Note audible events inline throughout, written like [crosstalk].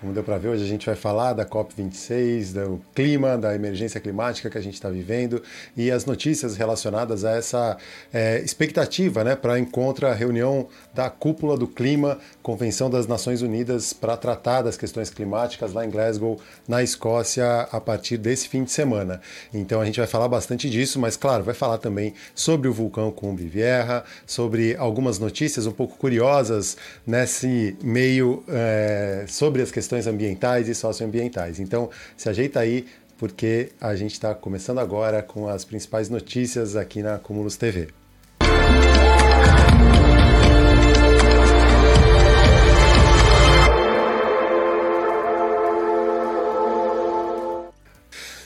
Como deu para ver, hoje a gente vai falar da COP26, do clima, da emergência climática que a gente está vivendo e as notícias relacionadas a essa é, expectativa né, para encontrar a reunião da Cúpula do Clima, Convenção das Nações Unidas para tratar das questões climáticas lá em Glasgow, na Escócia, a partir desse fim de semana. Então a gente vai falar bastante disso, mas claro, vai falar também sobre o vulcão Cumbre Vieja, sobre algumas notícias um pouco curiosas nesse meio é, sobre as questões questões ambientais e socioambientais. Então, se ajeita aí, porque a gente está começando agora com as principais notícias aqui na Cumulus TV.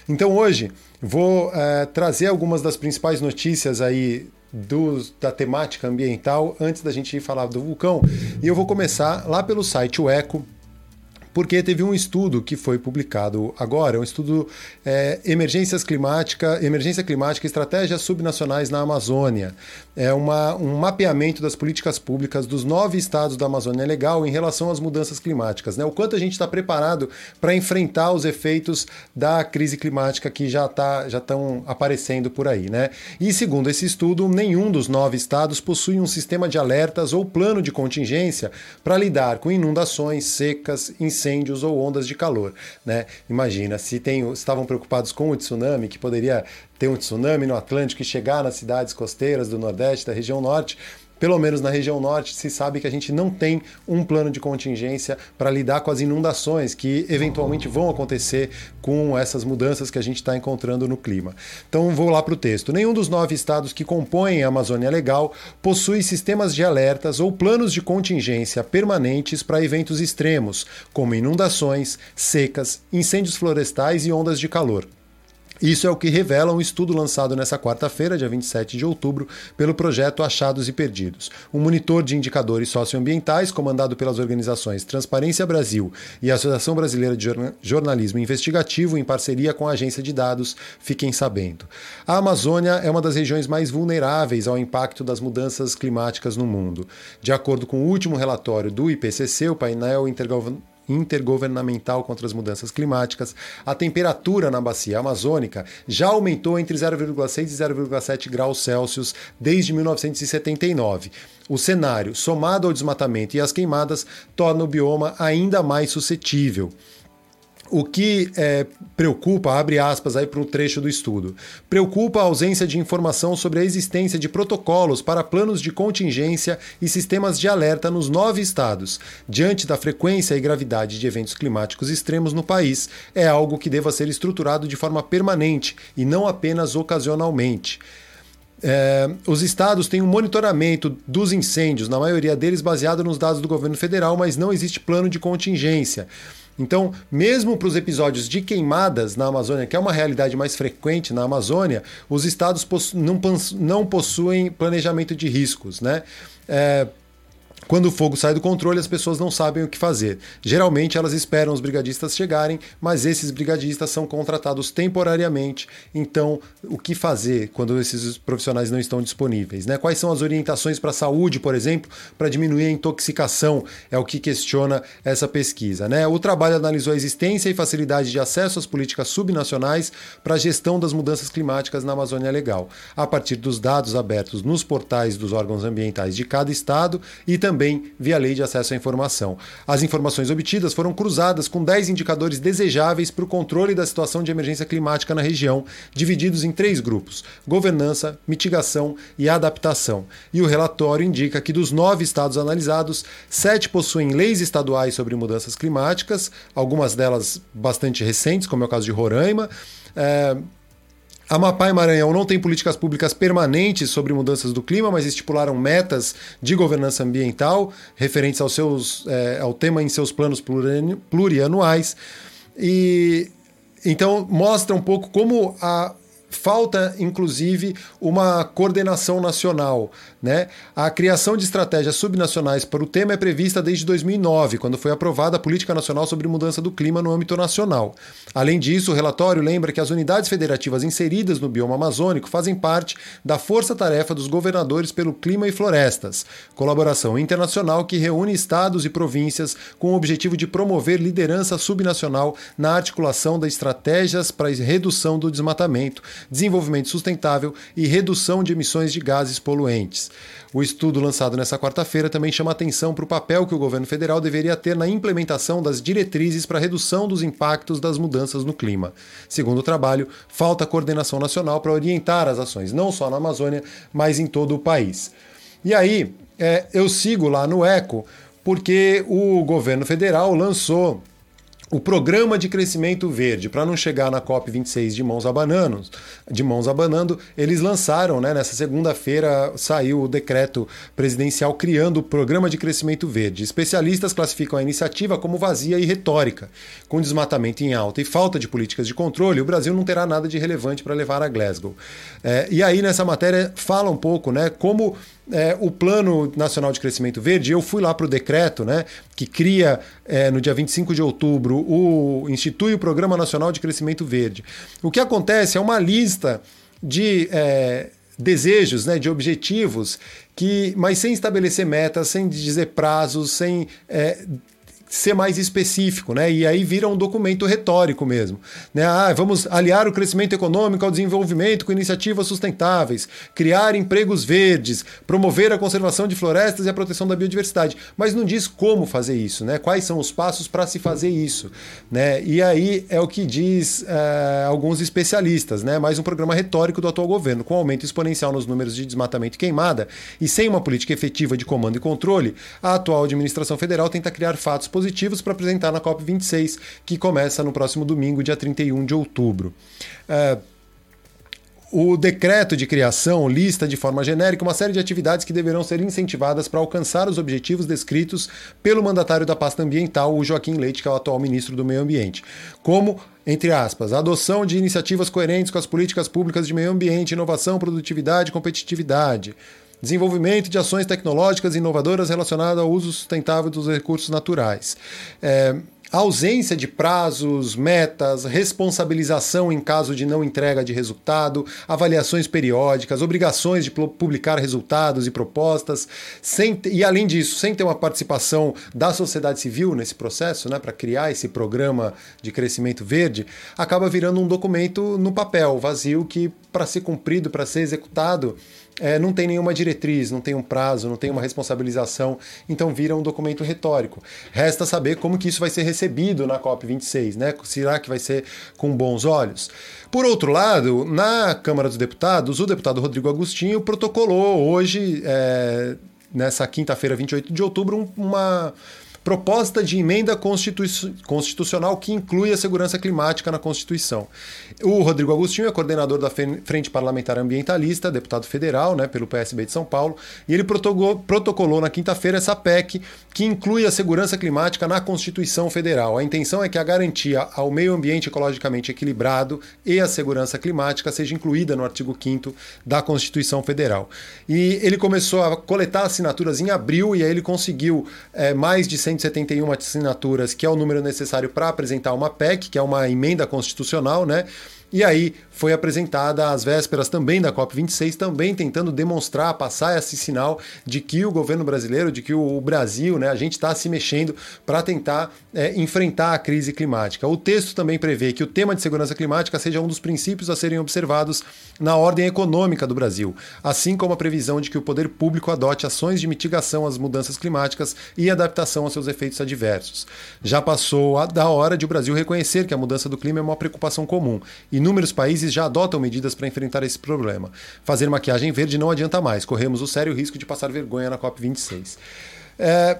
Então hoje vou é, trazer algumas das principais notícias aí do, da temática ambiental antes da gente falar do vulcão. E eu vou começar lá pelo site o Eco, porque teve um estudo que foi publicado agora, um estudo é, emergências climática, emergência climática, estratégias subnacionais na Amazônia. É uma, um mapeamento das políticas públicas dos nove estados da Amazônia Legal em relação às mudanças climáticas, né? O quanto a gente está preparado para enfrentar os efeitos da crise climática que já tá, já estão aparecendo por aí, né? E segundo esse estudo, nenhum dos nove estados possui um sistema de alertas ou plano de contingência para lidar com inundações, secas, incêndios incêndios ou ondas de calor. Né? Imagina, se tem, estavam preocupados com o tsunami, que poderia ter um tsunami no Atlântico e chegar nas cidades costeiras do Nordeste, da região Norte, pelo menos na região norte, se sabe que a gente não tem um plano de contingência para lidar com as inundações que eventualmente vão acontecer com essas mudanças que a gente está encontrando no clima. Então vou lá para o texto. Nenhum dos nove estados que compõem a Amazônia Legal possui sistemas de alertas ou planos de contingência permanentes para eventos extremos, como inundações, secas, incêndios florestais e ondas de calor. Isso é o que revela um estudo lançado nessa quarta-feira, dia 27 de outubro, pelo projeto Achados e Perdidos. Um monitor de indicadores socioambientais, comandado pelas organizações Transparência Brasil e Associação Brasileira de Jornalismo Investigativo, em parceria com a agência de dados Fiquem Sabendo. A Amazônia é uma das regiões mais vulneráveis ao impacto das mudanças climáticas no mundo. De acordo com o último relatório do IPCC, o painel intergovernamental intergovernamental contra as mudanças climáticas, a temperatura na bacia amazônica já aumentou entre 0,6 e 0,7 graus Celsius desde 1979. O cenário, somado ao desmatamento e às queimadas, torna o bioma ainda mais suscetível. O que é, preocupa, abre aspas aí para um trecho do estudo, preocupa a ausência de informação sobre a existência de protocolos para planos de contingência e sistemas de alerta nos nove estados. Diante da frequência e gravidade de eventos climáticos extremos no país, é algo que deva ser estruturado de forma permanente e não apenas ocasionalmente. É, os estados têm um monitoramento dos incêndios, na maioria deles baseado nos dados do governo federal, mas não existe plano de contingência. Então, mesmo para os episódios de queimadas na Amazônia, que é uma realidade mais frequente na Amazônia, os estados possu não, não, possuem planejamento de riscos, né? É, quando o fogo sai do controle, as pessoas não sabem o que fazer. Geralmente elas esperam os brigadistas chegarem, mas esses brigadistas são contratados temporariamente. Então, o que fazer quando esses profissionais não estão disponíveis? Né? Quais são as orientações para a saúde, por exemplo, para diminuir a intoxicação? É o que questiona essa pesquisa. Né? O trabalho analisou a existência e facilidade de acesso às políticas subnacionais para a gestão das mudanças climáticas na Amazônia Legal, a partir dos dados abertos nos portais dos órgãos ambientais de cada estado e também também via lei de acesso à informação. As informações obtidas foram cruzadas com 10 indicadores desejáveis para o controle da situação de emergência climática na região, divididos em três grupos: governança, mitigação e adaptação. E o relatório indica que dos nove estados analisados, sete possuem leis estaduais sobre mudanças climáticas, algumas delas bastante recentes, como é o caso de Roraima. É, Amapá e Maranhão não têm políticas públicas permanentes sobre mudanças do clima, mas estipularam metas de governança ambiental referentes aos seus, é, ao tema em seus planos plurianuais. E então mostra um pouco como a falta, inclusive, uma coordenação nacional. Né? A criação de estratégias subnacionais para o tema é prevista desde 2009, quando foi aprovada a Política Nacional sobre Mudança do Clima no âmbito nacional. Além disso, o relatório lembra que as unidades federativas inseridas no bioma amazônico fazem parte da força-tarefa dos governadores pelo clima e florestas, colaboração internacional que reúne estados e províncias com o objetivo de promover liderança subnacional na articulação das estratégias para a redução do desmatamento, desenvolvimento sustentável e redução de emissões de gases poluentes. O estudo lançado nessa quarta-feira também chama atenção para o papel que o governo federal deveria ter na implementação das diretrizes para redução dos impactos das mudanças no clima. Segundo o trabalho, falta coordenação nacional para orientar as ações, não só na Amazônia, mas em todo o país. E aí, é, eu sigo lá no ECO porque o governo federal lançou o programa de crescimento verde, para não chegar na COP26 de mãos abananos, de mãos abanando, eles lançaram, né, nessa segunda-feira saiu o decreto presidencial criando o programa de crescimento verde. Especialistas classificam a iniciativa como vazia e retórica. Com desmatamento em alta e falta de políticas de controle, o Brasil não terá nada de relevante para levar a Glasgow. É, e aí nessa matéria fala um pouco, né, como é, o Plano Nacional de Crescimento Verde, eu fui lá para o decreto, né, que cria é, no dia 25 de outubro, o institui o Programa Nacional de Crescimento Verde. O que acontece é uma lista de é, desejos, né, de objetivos, que, mas sem estabelecer metas, sem dizer prazos, sem é, ser mais específico, né? E aí vira um documento retórico mesmo. Né? Ah, vamos aliar o crescimento econômico ao desenvolvimento com iniciativas sustentáveis, criar empregos verdes, promover a conservação de florestas e a proteção da biodiversidade. Mas não diz como fazer isso, né? Quais são os passos para se fazer isso, né? E aí é o que diz é, alguns especialistas, né? Mais um programa retórico do atual governo, com aumento exponencial nos números de desmatamento e queimada e sem uma política efetiva de comando e controle, a atual administração federal tenta criar fatos positivos positivos para apresentar na COP26, que começa no próximo domingo, dia 31 de outubro. É, o decreto de criação lista de forma genérica uma série de atividades que deverão ser incentivadas para alcançar os objetivos descritos pelo mandatário da pasta ambiental, o Joaquim Leite, que é o atual ministro do Meio Ambiente, como, entre aspas, a adoção de iniciativas coerentes com as políticas públicas de meio ambiente, inovação, produtividade e competitividade desenvolvimento de ações tecnológicas inovadoras relacionadas ao uso sustentável dos recursos naturais. É, ausência de prazos, metas, responsabilização em caso de não entrega de resultado, avaliações periódicas, obrigações de publicar resultados e propostas, sem, e além disso, sem ter uma participação da sociedade civil nesse processo, né, para criar esse programa de crescimento verde, acaba virando um documento no papel, vazio, que para ser cumprido, para ser executado, é, não tem nenhuma diretriz, não tem um prazo, não tem uma responsabilização, então vira um documento retórico. Resta saber como que isso vai ser recebido na COP26, né? Será que vai ser com bons olhos? Por outro lado, na Câmara dos Deputados, o deputado Rodrigo Agostinho protocolou hoje, é, nessa quinta-feira, 28 de outubro, uma proposta de emenda constitu constitucional que inclui a segurança climática na Constituição. O Rodrigo Agostinho é coordenador da Frente Parlamentar Ambientalista, deputado federal né, pelo PSB de São Paulo, e ele protocolou na quinta-feira essa PEC que inclui a segurança climática na Constituição Federal. A intenção é que a garantia ao meio ambiente ecologicamente equilibrado e a segurança climática seja incluída no artigo 5 da Constituição Federal. E ele começou a coletar assinaturas em abril e aí ele conseguiu é, mais de 100 171 assinaturas, que é o número necessário para apresentar uma PEC, que é uma emenda constitucional, né? E aí foi apresentada às vésperas também da COP26, também tentando demonstrar, passar esse sinal de que o governo brasileiro, de que o Brasil, né, a gente está se mexendo para tentar é, enfrentar a crise climática. O texto também prevê que o tema de segurança climática seja um dos princípios a serem observados na ordem econômica do Brasil, assim como a previsão de que o poder público adote ações de mitigação às mudanças climáticas e adaptação aos seus efeitos adversos. Já passou a da hora de o Brasil reconhecer que a mudança do clima é uma preocupação comum e Inúmeros países já adotam medidas para enfrentar esse problema. Fazer maquiagem verde não adianta mais, corremos o sério risco de passar vergonha na COP26. É,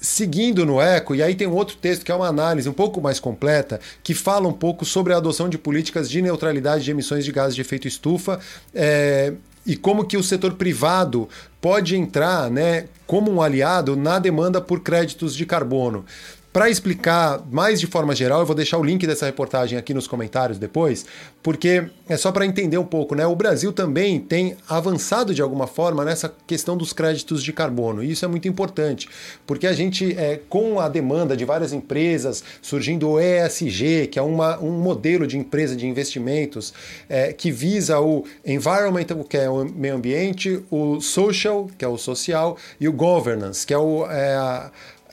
seguindo no eco, e aí tem um outro texto que é uma análise um pouco mais completa, que fala um pouco sobre a adoção de políticas de neutralidade de emissões de gases de efeito estufa. É, e como que o setor privado pode entrar né, como um aliado na demanda por créditos de carbono. Para explicar mais de forma geral, eu vou deixar o link dessa reportagem aqui nos comentários depois, porque é só para entender um pouco, né? O Brasil também tem avançado de alguma forma nessa questão dos créditos de carbono, e isso é muito importante, porque a gente, é, com a demanda de várias empresas, surgindo o ESG, que é uma, um modelo de empresa de investimentos é, que visa o environmental, que é o meio ambiente, o social, que é o social, e o governance, que é, o, é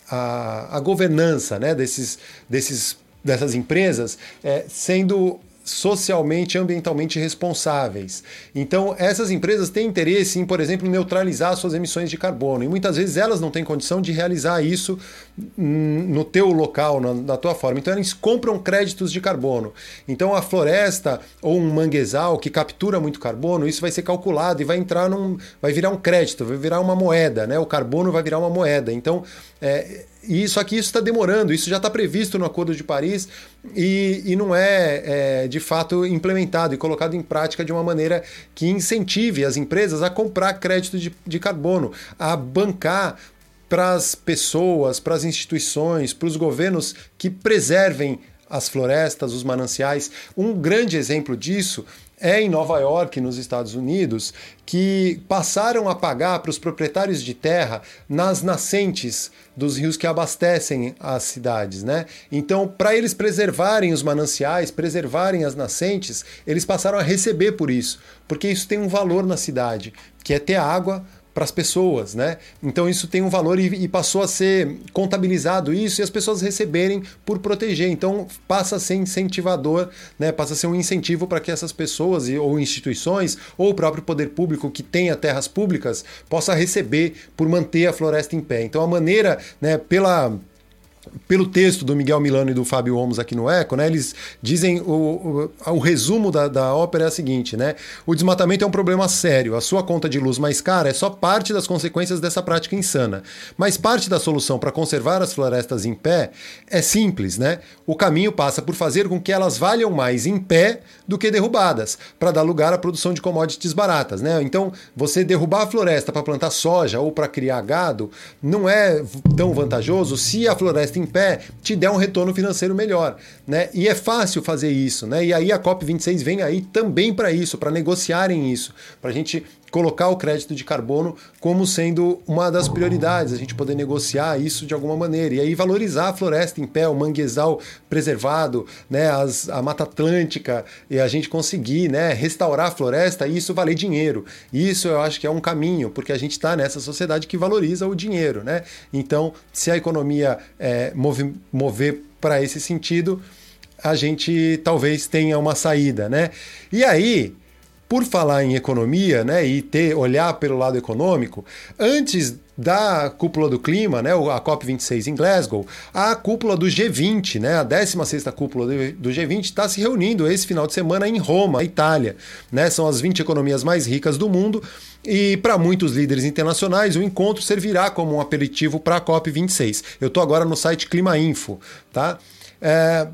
a, a, governança né, desses, desses, dessas empresas, é, sendo socialmente e ambientalmente responsáveis. Então, essas empresas têm interesse em, por exemplo, neutralizar suas emissões de carbono. E muitas vezes elas não têm condição de realizar isso no teu local, na, na tua forma. Então, eles compram créditos de carbono. Então, a floresta ou um manguezal que captura muito carbono, isso vai ser calculado e vai entrar num. vai virar um crédito, vai virar uma moeda, né? O carbono vai virar uma moeda. Então, é, e só que isso está demorando, isso já está previsto no Acordo de Paris e, e não é, é, de fato implementado e colocado em prática de uma maneira que incentive as empresas a comprar crédito de, de carbono, a bancar para as pessoas, para as instituições, para os governos que preservem as florestas, os mananciais. Um grande exemplo disso é em Nova York, nos Estados Unidos, que passaram a pagar para os proprietários de terra nas nascentes dos rios que abastecem as cidades, né? Então, para eles preservarem os mananciais, preservarem as nascentes, eles passaram a receber por isso, porque isso tem um valor na cidade, que é ter água para as pessoas, né? Então isso tem um valor e, e, passou a ser contabilizado isso e as pessoas receberem por proteger. Então passa a ser incentivador, né? Passa a ser um incentivo para que essas pessoas ou instituições ou o próprio poder público que tenha terras públicas possa receber por manter a floresta em pé. Então a maneira, né? Pela pelo texto do Miguel Milano e do Fábio Omos aqui no Eco, né, eles dizem o, o, o resumo da, da ópera é o seguinte, né? O desmatamento é um problema sério. A sua conta de luz mais cara é só parte das consequências dessa prática insana. Mas parte da solução para conservar as florestas em pé é simples, né? O caminho passa por fazer com que elas valham mais em pé do que derrubadas, para dar lugar à produção de commodities baratas, né? Então, você derrubar a floresta para plantar soja ou para criar gado não é tão vantajoso se a floresta em pé te der um retorno financeiro melhor, né? E é fácil fazer isso, né? E aí a COP26 vem aí também para isso, para negociarem isso, para a gente colocar o crédito de carbono como sendo uma das prioridades, a gente poder negociar isso de alguma maneira. E aí valorizar a floresta em pé, o manguezal preservado, né, as, a Mata Atlântica, e a gente conseguir né, restaurar a floresta e isso valer dinheiro. Isso eu acho que é um caminho, porque a gente está nessa sociedade que valoriza o dinheiro. Né? Então, se a economia é, move, mover para esse sentido, a gente talvez tenha uma saída. Né? E aí por falar em economia, né, e ter olhar pelo lado econômico, antes da cúpula do clima, né, a COP26 em Glasgow, a cúpula do G20, né, a 16ª cúpula do G20 está se reunindo esse final de semana em Roma, Itália, né? São as 20 economias mais ricas do mundo. E para muitos líderes internacionais, o encontro servirá como um aperitivo para a COP26. Eu estou agora no site Clima Info, tá? É,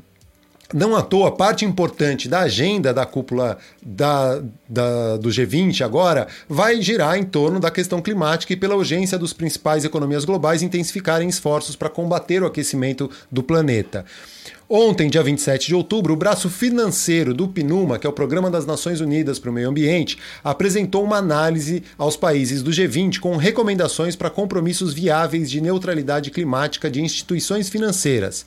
não à toa, parte importante da agenda da cúpula da, da, do G20 agora vai girar em torno da questão climática e pela urgência dos principais economias globais intensificarem esforços para combater o aquecimento do planeta. Ontem, dia 27 de outubro, o braço financeiro do PNUMA, que é o Programa das Nações Unidas para o Meio Ambiente, apresentou uma análise aos países do G20 com recomendações para compromissos viáveis de neutralidade climática de instituições financeiras.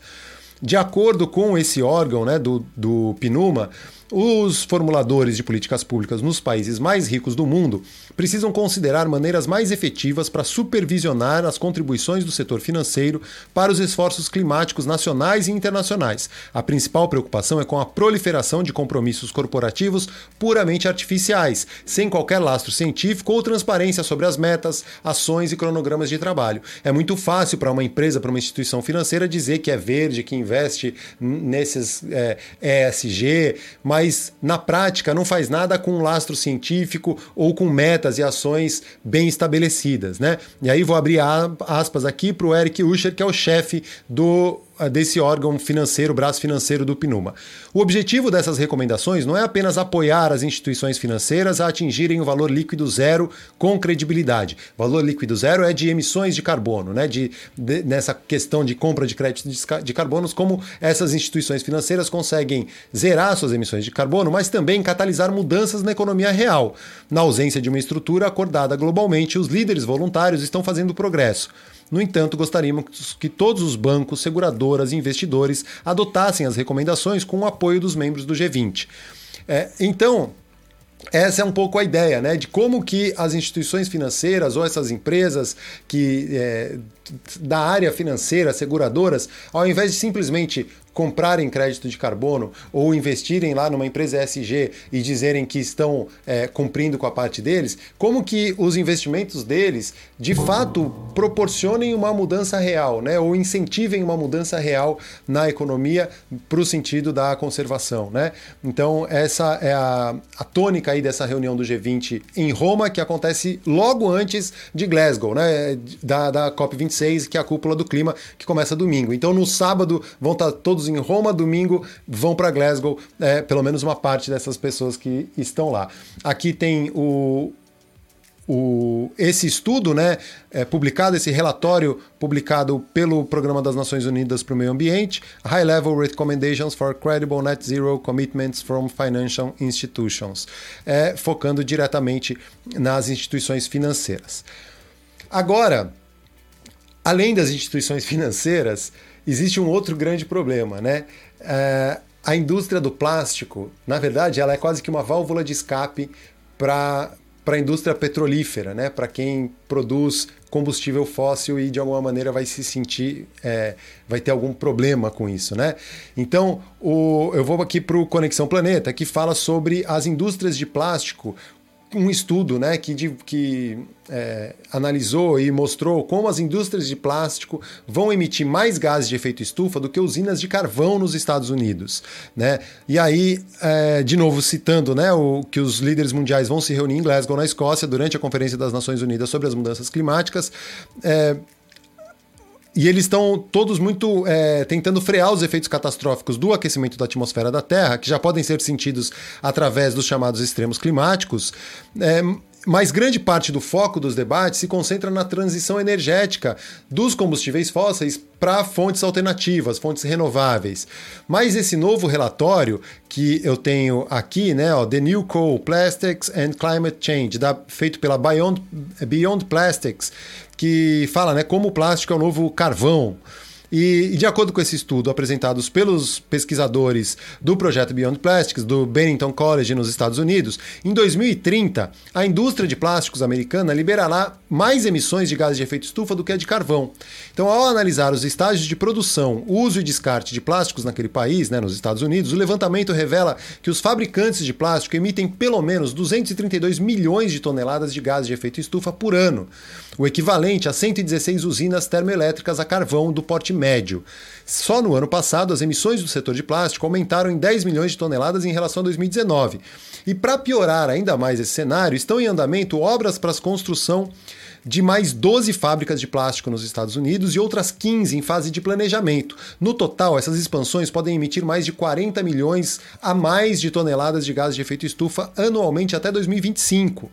De acordo com esse órgão né, do, do PNUMA, os formuladores de políticas públicas nos países mais ricos do mundo precisam considerar maneiras mais efetivas para supervisionar as contribuições do setor financeiro para os esforços climáticos nacionais e internacionais. A principal preocupação é com a proliferação de compromissos corporativos puramente artificiais, sem qualquer lastro científico ou transparência sobre as metas, ações e cronogramas de trabalho. É muito fácil para uma empresa, para uma instituição financeira dizer que é verde, que investe nesses é, ESG, mas mas na prática não faz nada com um lastro científico ou com metas e ações bem estabelecidas, né? E aí vou abrir aspas aqui para o Eric Usher, que é o chefe do desse órgão financeiro, braço financeiro do PNUMA. O objetivo dessas recomendações não é apenas apoiar as instituições financeiras a atingirem o valor líquido zero com credibilidade. Valor líquido zero é de emissões de carbono, né? De, de nessa questão de compra de crédito de, de carbonos, como essas instituições financeiras conseguem zerar suas emissões de carbono, mas também catalisar mudanças na economia real. Na ausência de uma estrutura acordada globalmente, os líderes voluntários estão fazendo progresso. No entanto, gostaríamos que todos os bancos, seguradoras e investidores adotassem as recomendações com o apoio dos membros do G20. É, então, essa é um pouco a ideia, né? De como que as instituições financeiras ou essas empresas que é, da área financeira, seguradoras, ao invés de simplesmente comprarem crédito de carbono ou investirem lá numa empresa ESG e dizerem que estão é, cumprindo com a parte deles, como que os investimentos deles de fato proporcionem uma mudança real, né? Ou incentivem uma mudança real na economia para o sentido da conservação, né? Então essa é a, a tônica aí dessa reunião do G20 em Roma que acontece logo antes de Glasgow, né? Da, da COP26 que é a cúpula do clima que começa domingo. Então no sábado vão estar todos em Roma, domingo vão para Glasgow, é, pelo menos uma parte dessas pessoas que estão lá. Aqui tem o, o, esse estudo, né, é, publicado, esse relatório publicado pelo Programa das Nações Unidas para o Meio Ambiente, High Level Recommendations for Credible Net Zero Commitments from Financial Institutions, é, focando diretamente nas instituições financeiras. Agora, além das instituições financeiras, existe um outro grande problema, né? É, a indústria do plástico, na verdade, ela é quase que uma válvula de escape para para a indústria petrolífera, né? Para quem produz combustível fóssil e de alguma maneira vai se sentir, é, vai ter algum problema com isso, né? Então, o, eu vou aqui para o Conexão Planeta, que fala sobre as indústrias de plástico um estudo né, que, de, que é, analisou e mostrou como as indústrias de plástico vão emitir mais gases de efeito estufa do que usinas de carvão nos Estados Unidos. Né? E aí, é, de novo, citando né, o, que os líderes mundiais vão se reunir em Glasgow, na Escócia, durante a Conferência das Nações Unidas sobre as Mudanças Climáticas, é, e eles estão todos muito é, tentando frear os efeitos catastróficos do aquecimento da atmosfera da Terra, que já podem ser sentidos através dos chamados extremos climáticos. É, mas grande parte do foco dos debates se concentra na transição energética dos combustíveis fósseis para fontes alternativas, fontes renováveis. Mas esse novo relatório que eu tenho aqui, né, ó, The New Coal, Plastics and Climate Change, da, feito pela Beyond, Beyond Plastics, que fala né, como o plástico é o novo carvão. E, de acordo com esse estudo apresentados pelos pesquisadores do projeto Beyond Plastics, do Bennington College nos Estados Unidos, em 2030, a indústria de plásticos americana liberará mais emissões de gases de efeito estufa do que a de carvão. Então, ao analisar os estágios de produção, uso e descarte de plásticos naquele país, né, nos Estados Unidos, o levantamento revela que os fabricantes de plástico emitem pelo menos 232 milhões de toneladas de gases de efeito estufa por ano, o equivalente a 116 usinas termoelétricas a carvão do porte médio. Só no ano passado, as emissões do setor de plástico aumentaram em 10 milhões de toneladas em relação a 2019. E para piorar ainda mais esse cenário, estão em andamento obras para a construção de mais 12 fábricas de plástico nos Estados Unidos e outras 15 em fase de planejamento. No total, essas expansões podem emitir mais de 40 milhões a mais de toneladas de gases de efeito estufa anualmente até 2025.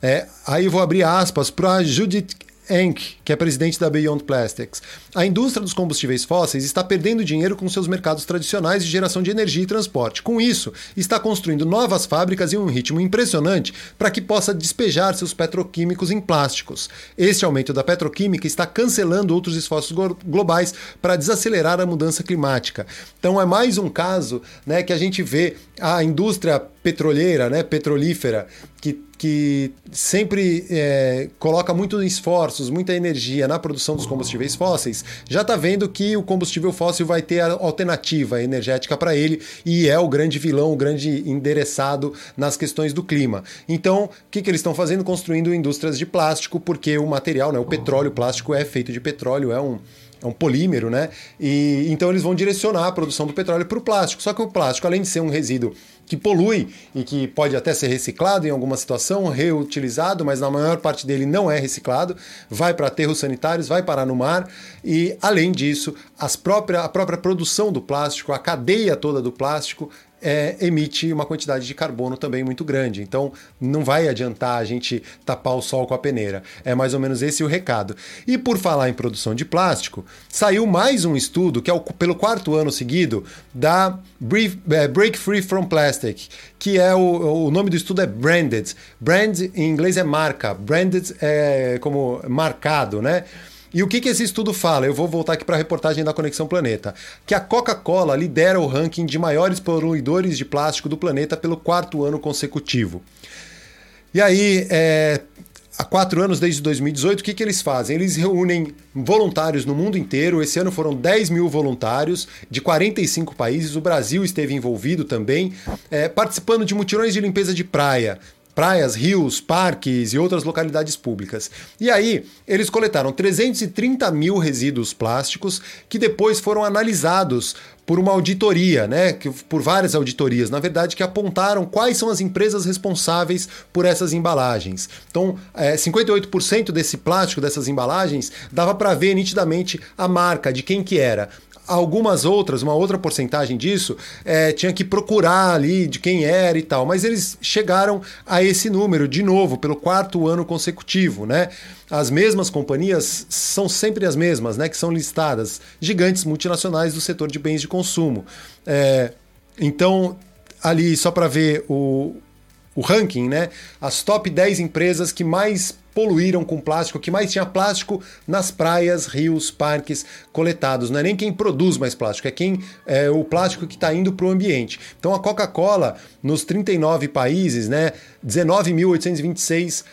É, aí vou abrir aspas para Judith Enck, que é presidente da Beyond Plastics. A indústria dos combustíveis fósseis está perdendo dinheiro com seus mercados tradicionais de geração de energia e transporte. Com isso, está construindo novas fábricas em um ritmo impressionante para que possa despejar seus petroquímicos em plásticos. Este aumento da petroquímica está cancelando outros esforços globais para desacelerar a mudança climática. Então é mais um caso né, que a gente vê a indústria petroleira, né, petrolífera, que, que sempre é, coloca muito esforços, muita energia na produção dos combustíveis fósseis, já está vendo que o combustível fóssil vai ter alternativa energética para ele e é o grande vilão, o grande endereçado nas questões do clima. Então, o que, que eles estão fazendo? Construindo indústrias de plástico, porque o material, né, o petróleo, o plástico é feito de petróleo, é um é um polímero, né? E então eles vão direcionar a produção do petróleo para o plástico. Só que o plástico, além de ser um resíduo que polui e que pode até ser reciclado em alguma situação, reutilizado, mas na maior parte dele não é reciclado, vai para aterros sanitários, vai parar no mar e, além disso, as própria, a própria produção do plástico, a cadeia toda do plástico é, emite uma quantidade de carbono também muito grande. Então não vai adiantar a gente tapar o sol com a peneira. É mais ou menos esse o recado. E por falar em produção de plástico, saiu mais um estudo, que é o, pelo quarto ano seguido, da Break, é, Break Free from Plastic, que é o, o nome do estudo é Branded. Brand em inglês é marca, branded é como marcado, né? E o que, que esse estudo fala? Eu vou voltar aqui para a reportagem da Conexão Planeta. Que a Coca-Cola lidera o ranking de maiores poluidores de plástico do planeta pelo quarto ano consecutivo. E aí, é, há quatro anos, desde 2018, o que, que eles fazem? Eles reúnem voluntários no mundo inteiro. Esse ano foram 10 mil voluntários de 45 países. O Brasil esteve envolvido também, é, participando de mutirões de limpeza de praia, praias, rios, parques e outras localidades públicas. E aí, eles coletaram 330 mil resíduos plásticos que depois foram analisados por uma auditoria, né? Por várias auditorias, na verdade, que apontaram quais são as empresas responsáveis por essas embalagens. Então, é, 58% desse plástico, dessas embalagens, dava para ver nitidamente a marca de quem que era algumas outras, uma outra porcentagem disso, é, tinha que procurar ali de quem era e tal. Mas eles chegaram a esse número, de novo, pelo quarto ano consecutivo, né? As mesmas companhias são sempre as mesmas, né? Que são listadas, gigantes multinacionais do setor de bens de consumo. É, então, ali, só para ver o, o ranking, né? As top 10 empresas que mais poluíram com plástico, que mais tinha plástico nas praias, rios, parques coletados. Não é nem quem produz mais plástico, é quem é o plástico que está indo para o ambiente. Então a Coca-Cola, nos 39 países, né, 19.826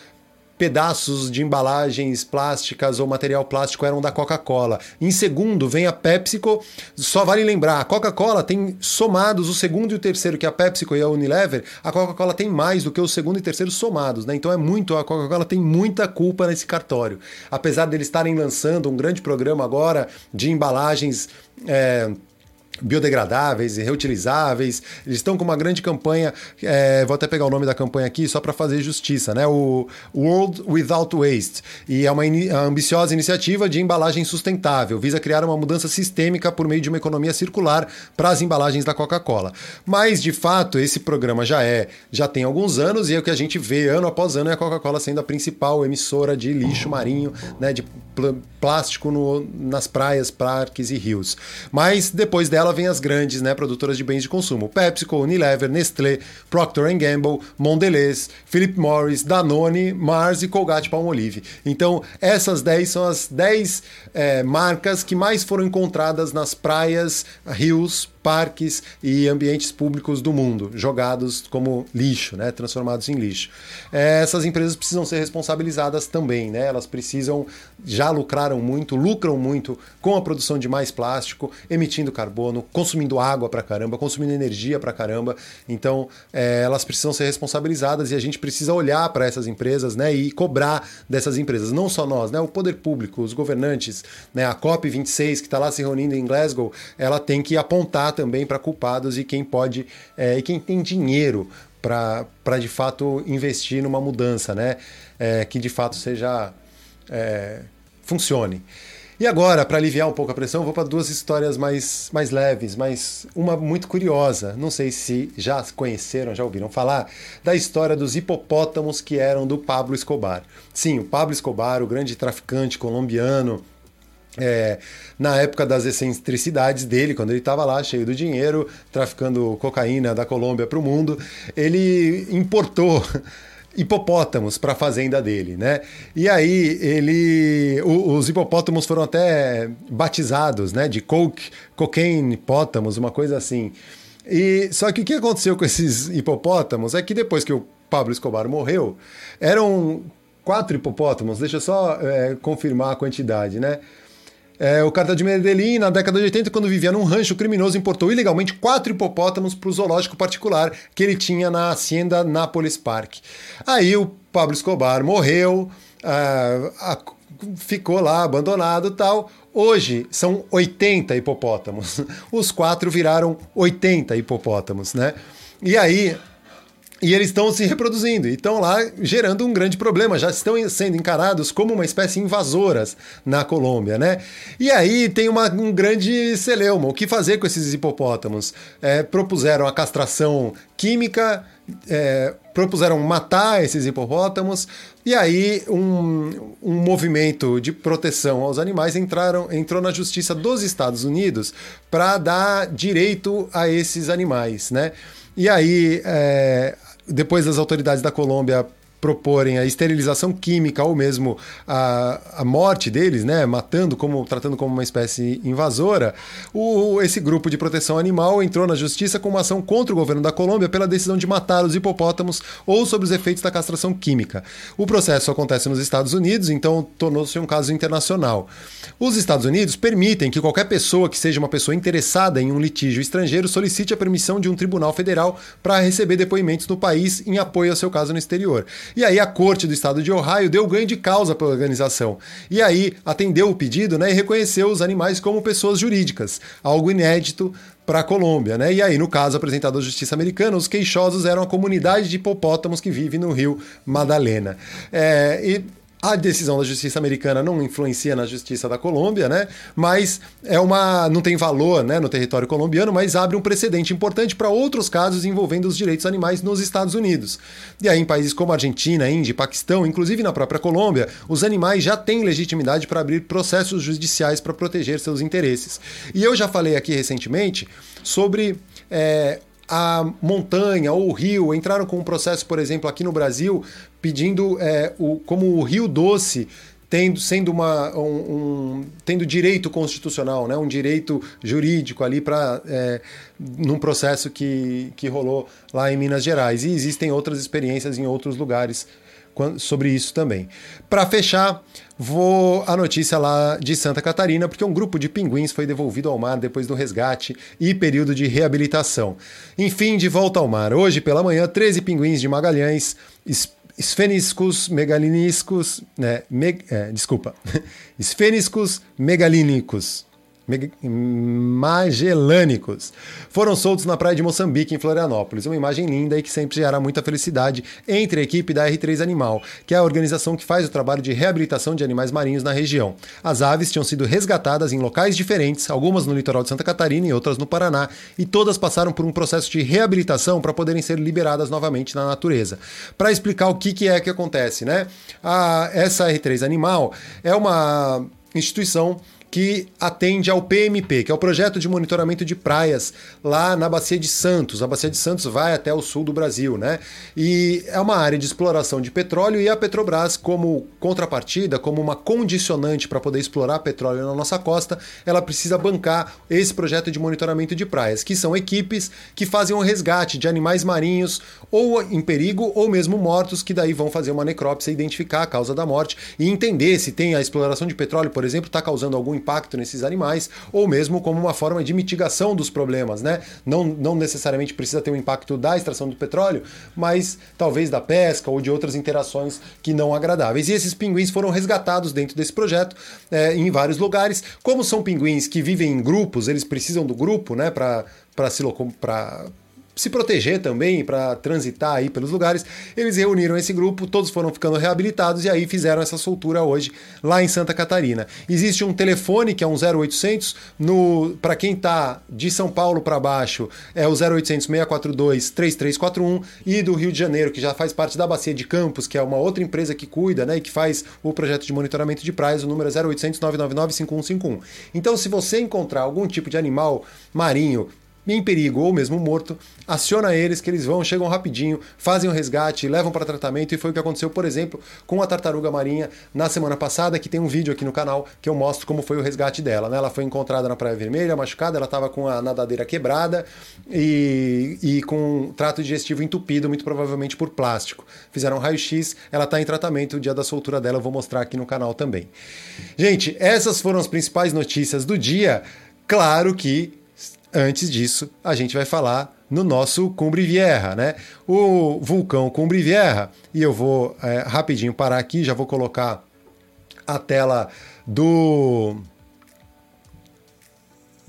pedaços de embalagens plásticas ou material plástico eram da Coca-Cola. Em segundo, vem a PepsiCo. Só vale lembrar, a Coca-Cola tem somados o segundo e o terceiro, que é a PepsiCo e a Unilever, a Coca-Cola tem mais do que o segundo e terceiro somados, né? Então é muito, a Coca-Cola tem muita culpa nesse cartório. Apesar deles estarem lançando um grande programa agora de embalagens. É, biodegradáveis e reutilizáveis. Eles estão com uma grande campanha, é, vou até pegar o nome da campanha aqui só para fazer justiça, né? O World Without Waste. E é uma in ambiciosa iniciativa de embalagem sustentável, visa criar uma mudança sistêmica por meio de uma economia circular para as embalagens da Coca-Cola. Mas, de fato, esse programa já é, já tem alguns anos e é o que a gente vê ano após ano é a Coca-Cola sendo a principal emissora de lixo marinho, né, de pl plástico no, nas praias, parques e rios. Mas depois dela vem as grandes né, produtoras de bens de consumo: PepsiCo, Unilever, Nestlé, Procter Gamble, Mondelez, Philip Morris, Danone, Mars e Colgate Palmolive. Então, essas 10 são as 10 é, marcas que mais foram encontradas nas praias, rios, parques e ambientes públicos do mundo, jogados como lixo, né, transformados em lixo. É, essas empresas precisam ser responsabilizadas também, né? Elas precisam, já lucraram muito, lucram muito com a produção de mais plástico, emitindo carbono, consumindo água pra caramba, consumindo energia pra caramba. Então, é, elas precisam ser responsabilizadas e a gente precisa olhar para essas empresas, né, e cobrar dessas empresas, não só nós, né, o poder público, os governantes, né, a COP 26 que está lá se reunindo em Glasgow, ela tem que apontar também para culpados e quem pode é, e quem tem dinheiro para de fato investir numa mudança, né? É, que de fato seja é, funcione. E agora, para aliviar um pouco a pressão, vou para duas histórias mais, mais leves, mas uma muito curiosa. Não sei se já conheceram, já ouviram falar da história dos hipopótamos que eram do Pablo Escobar. Sim, o Pablo Escobar, o grande traficante colombiano é, na época das excentricidades dele, quando ele estava lá cheio do dinheiro, traficando cocaína da Colômbia para o mundo, ele importou [laughs] hipopótamos para a fazenda dele, né? E aí ele, os hipopótamos foram até batizados, né? De coke, cocaine hipótamos, uma coisa assim. E só que o que aconteceu com esses hipopótamos é que depois que o Pablo Escobar morreu, eram quatro hipopótamos. Deixa eu só é, confirmar a quantidade, né? É, o cartel de Medellín, na década de 80, quando vivia num rancho criminoso, importou ilegalmente quatro hipopótamos para o zoológico particular que ele tinha na Hacienda Nápoles Park. Aí o Pablo Escobar morreu, a, a ficou lá abandonado tal. Hoje são 80 hipopótamos. [laughs] Os quatro viraram 80 hipopótamos, né? E aí e eles estão se reproduzindo e estão lá gerando um grande problema. Já estão sendo encarados como uma espécie invasoras na Colômbia, né? E aí tem uma, um grande celeuma. O que fazer com esses hipopótamos? É, propuseram a castração química, é, propuseram matar esses hipopótamos, e aí um, um movimento de proteção aos animais entraram, entrou na justiça dos Estados Unidos para dar direito a esses animais, né? E aí, é, depois das autoridades da Colômbia proporem a esterilização química ou mesmo a, a morte deles, né, matando como tratando como uma espécie invasora, o, esse grupo de proteção animal entrou na justiça com uma ação contra o governo da Colômbia pela decisão de matar os hipopótamos ou sobre os efeitos da castração química. O processo acontece nos Estados Unidos, então tornou-se um caso internacional. Os Estados Unidos permitem que qualquer pessoa que seja uma pessoa interessada em um litígio estrangeiro solicite a permissão de um tribunal federal para receber depoimentos no país em apoio ao seu caso no exterior. E aí a corte do estado de Ohio deu ganho de causa para a organização. E aí atendeu o pedido né, e reconheceu os animais como pessoas jurídicas, algo inédito para a Colômbia, né? E aí, no caso apresentado à justiça americana, os queixosos eram a comunidade de hipopótamos que vive no rio Madalena. É, e a decisão da justiça americana não influencia na justiça da Colômbia, né? Mas é uma não tem valor, né, no território colombiano, mas abre um precedente importante para outros casos envolvendo os direitos animais nos Estados Unidos. E aí em países como Argentina, Índia, Paquistão, inclusive na própria Colômbia, os animais já têm legitimidade para abrir processos judiciais para proteger seus interesses. E eu já falei aqui recentemente sobre é, a montanha ou o rio entraram com um processo, por exemplo, aqui no Brasil, pedindo é, o, como o Rio Doce tendo, sendo uma, um, um, tendo direito constitucional, né, um direito jurídico ali para é, num processo que, que rolou lá em Minas Gerais. E existem outras experiências em outros lugares sobre isso também. Para fechar, vou a notícia lá de Santa Catarina, porque um grupo de pinguins foi devolvido ao mar depois do resgate e período de reabilitação. Enfim, de volta ao mar. Hoje pela manhã, 13 pinguins de Magalhães, esfêniscos megaliníscos, né, meg, é, desculpa, [laughs] esfêniscos megalínicos Magellânicos. Foram soltos na praia de Moçambique, em Florianópolis. Uma imagem linda e que sempre gera muita felicidade entre a equipe da R3 Animal, que é a organização que faz o trabalho de reabilitação de animais marinhos na região. As aves tinham sido resgatadas em locais diferentes, algumas no litoral de Santa Catarina e outras no Paraná, e todas passaram por um processo de reabilitação para poderem ser liberadas novamente na natureza. Para explicar o que, que é que acontece, né? A, essa R3 Animal é uma instituição que atende ao PMP, que é o projeto de monitoramento de praias lá na Bacia de Santos. A Bacia de Santos vai até o sul do Brasil, né? E é uma área de exploração de petróleo e a Petrobras, como contrapartida, como uma condicionante para poder explorar petróleo na nossa costa, ela precisa bancar esse projeto de monitoramento de praias, que são equipes que fazem um resgate de animais marinhos ou em perigo ou mesmo mortos, que daí vão fazer uma necrópsia, identificar a causa da morte e entender se tem a exploração de petróleo, por exemplo, está causando algum impacto nesses animais, ou mesmo como uma forma de mitigação dos problemas, né? Não, não necessariamente precisa ter um impacto da extração do petróleo, mas talvez da pesca ou de outras interações que não agradáveis. E esses pinguins foram resgatados dentro desse projeto é, em vários lugares. Como são pinguins que vivem em grupos, eles precisam do grupo, né, para se para se proteger também, para transitar aí pelos lugares, eles reuniram esse grupo, todos foram ficando reabilitados e aí fizeram essa soltura hoje lá em Santa Catarina. Existe um telefone que é um 0800 no para quem está de São Paulo para baixo, é o 0800 642 3341 e do Rio de Janeiro, que já faz parte da Bacia de Campos, que é uma outra empresa que cuida, né, e que faz o projeto de monitoramento de praias, o número é 0800 999 5151. Então, se você encontrar algum tipo de animal marinho em perigo ou mesmo morto, aciona eles que eles vão, chegam rapidinho, fazem o resgate, levam para tratamento e foi o que aconteceu, por exemplo, com a tartaruga marinha na semana passada, que tem um vídeo aqui no canal que eu mostro como foi o resgate dela. Né? Ela foi encontrada na Praia Vermelha, machucada, ela estava com a nadadeira quebrada e, e com um trato digestivo entupido, muito provavelmente por plástico. Fizeram um raio-x, ela está em tratamento, o dia da soltura dela eu vou mostrar aqui no canal também. Gente, essas foram as principais notícias do dia. Claro que Antes disso, a gente vai falar no nosso Cumbre Vieja, né? O vulcão Cumbre Vieja, e eu vou é, rapidinho parar aqui, já vou colocar a tela do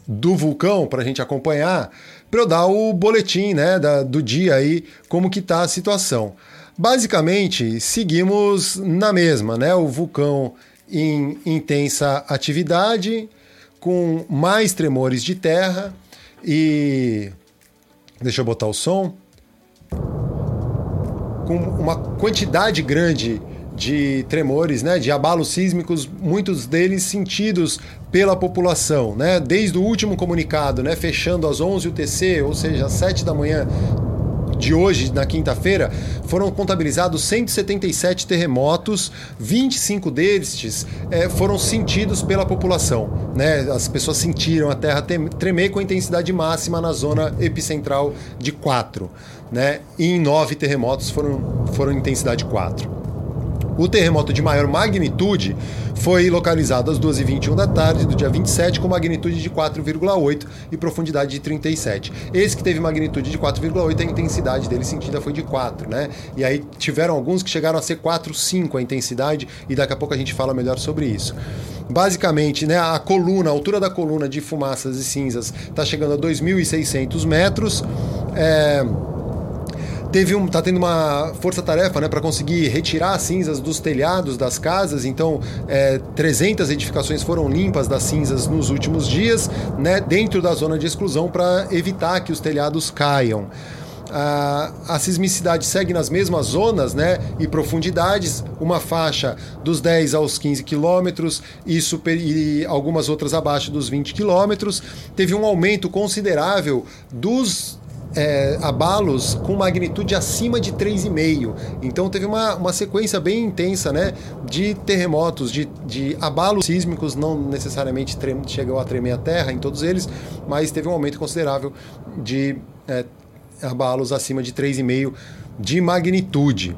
do vulcão para a gente acompanhar, para eu dar o boletim né, da, do dia aí, como que está a situação. Basicamente, seguimos na mesma, né? O vulcão em intensa atividade, com mais tremores de terra e. Deixa eu botar o som. Com uma quantidade grande de tremores, né, de abalos sísmicos, muitos deles sentidos pela população, né, desde o último comunicado, né, fechando às 11 UTC, ou seja, às 7 da manhã de hoje, na quinta-feira, foram contabilizados 177 terremotos, 25 destes é, foram sentidos pela população. Né? As pessoas sentiram a terra tremer com intensidade máxima na zona epicentral de 4. Né? E em 9 terremotos foram, foram intensidade 4. O terremoto de maior magnitude foi localizado às 2h21 da tarde do dia 27, com magnitude de 4,8 e profundidade de 37. Esse que teve magnitude de 4,8, a intensidade dele sentida foi de 4, né? E aí tiveram alguns que chegaram a ser 4, 5 a intensidade, e daqui a pouco a gente fala melhor sobre isso. Basicamente, né, a coluna, a altura da coluna de fumaças e cinzas está chegando a 2.600 metros. É teve um, tá tendo uma força-tarefa né, para conseguir retirar as cinzas dos telhados das casas, então é, 300 edificações foram limpas das cinzas nos últimos dias, né, dentro da zona de exclusão, para evitar que os telhados caiam. A, a, sismicidade segue nas mesmas zonas né, e profundidades, uma faixa dos 10 aos 15 quilômetros e, super, e algumas outras abaixo dos 20 quilômetros. Teve um aumento considerável dos é, abalos com magnitude acima de 3,5. Então teve uma, uma sequência bem intensa né, de terremotos, de, de abalos sísmicos, não necessariamente chegou a tremer a terra em todos eles, mas teve um aumento considerável de é, abalos acima de 3,5 de magnitude.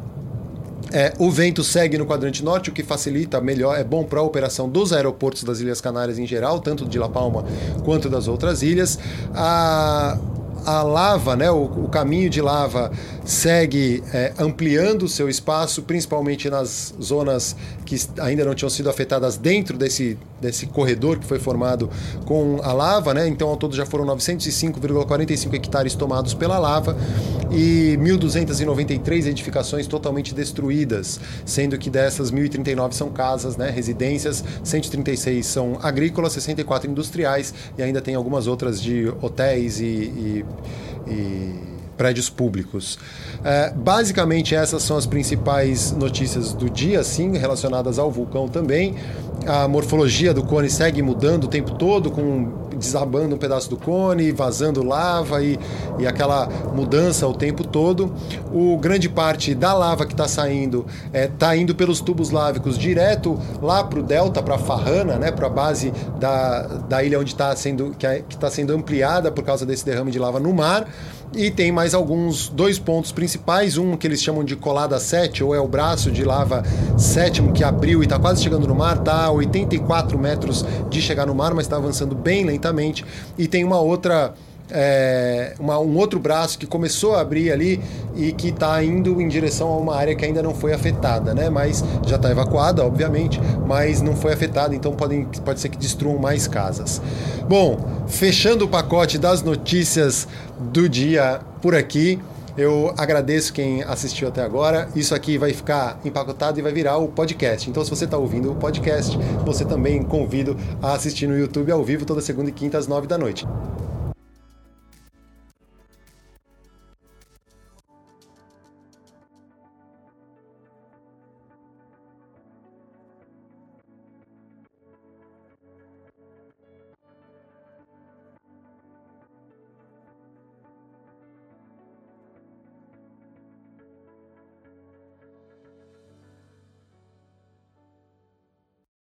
É, o vento segue no quadrante norte, o que facilita melhor, é bom para a operação dos aeroportos das Ilhas Canárias em geral, tanto de La Palma quanto das outras ilhas. A a lava, né, o, o caminho de lava segue é, ampliando o seu espaço, principalmente nas zonas que ainda não tinham sido afetadas dentro desse, desse corredor que foi formado com a lava, né? Então, ao todo já foram 905,45 hectares tomados pela lava e 1.293 edificações totalmente destruídas, sendo que dessas 1.039 são casas, né, residências, 136 são agrícolas, 64 industriais e ainda tem algumas outras de hotéis e, e, e prédios públicos. É, basicamente, essas são as principais notícias do dia, sim, relacionadas ao vulcão também. A morfologia do cone segue mudando o tempo todo, com desabando um pedaço do cone, vazando lava e, e aquela mudança o tempo todo. O grande parte da lava que está saindo está é, tá indo pelos tubos lávicos direto lá para o delta, para a Farrana, né, para a base da, da ilha onde está sendo que é, está sendo ampliada por causa desse derrame de lava no mar. E tem mais alguns dois pontos principais, um que eles chamam de colada 7, ou é o braço de lava sétimo que abriu e está quase chegando no mar, está a 84 metros de chegar no mar, mas está avançando bem lentamente. E tem uma outra é, uma, um outro braço que começou a abrir ali e que está indo em direção a uma área que ainda não foi afetada, né? Mas já está evacuada, obviamente, mas não foi afetada, então podem, pode ser que destruam mais casas. Bom, fechando o pacote das notícias do dia por aqui. Eu agradeço quem assistiu até agora. Isso aqui vai ficar empacotado e vai virar o podcast. Então, se você está ouvindo o podcast, você também convido a assistir no YouTube ao vivo toda segunda e quinta às nove da noite.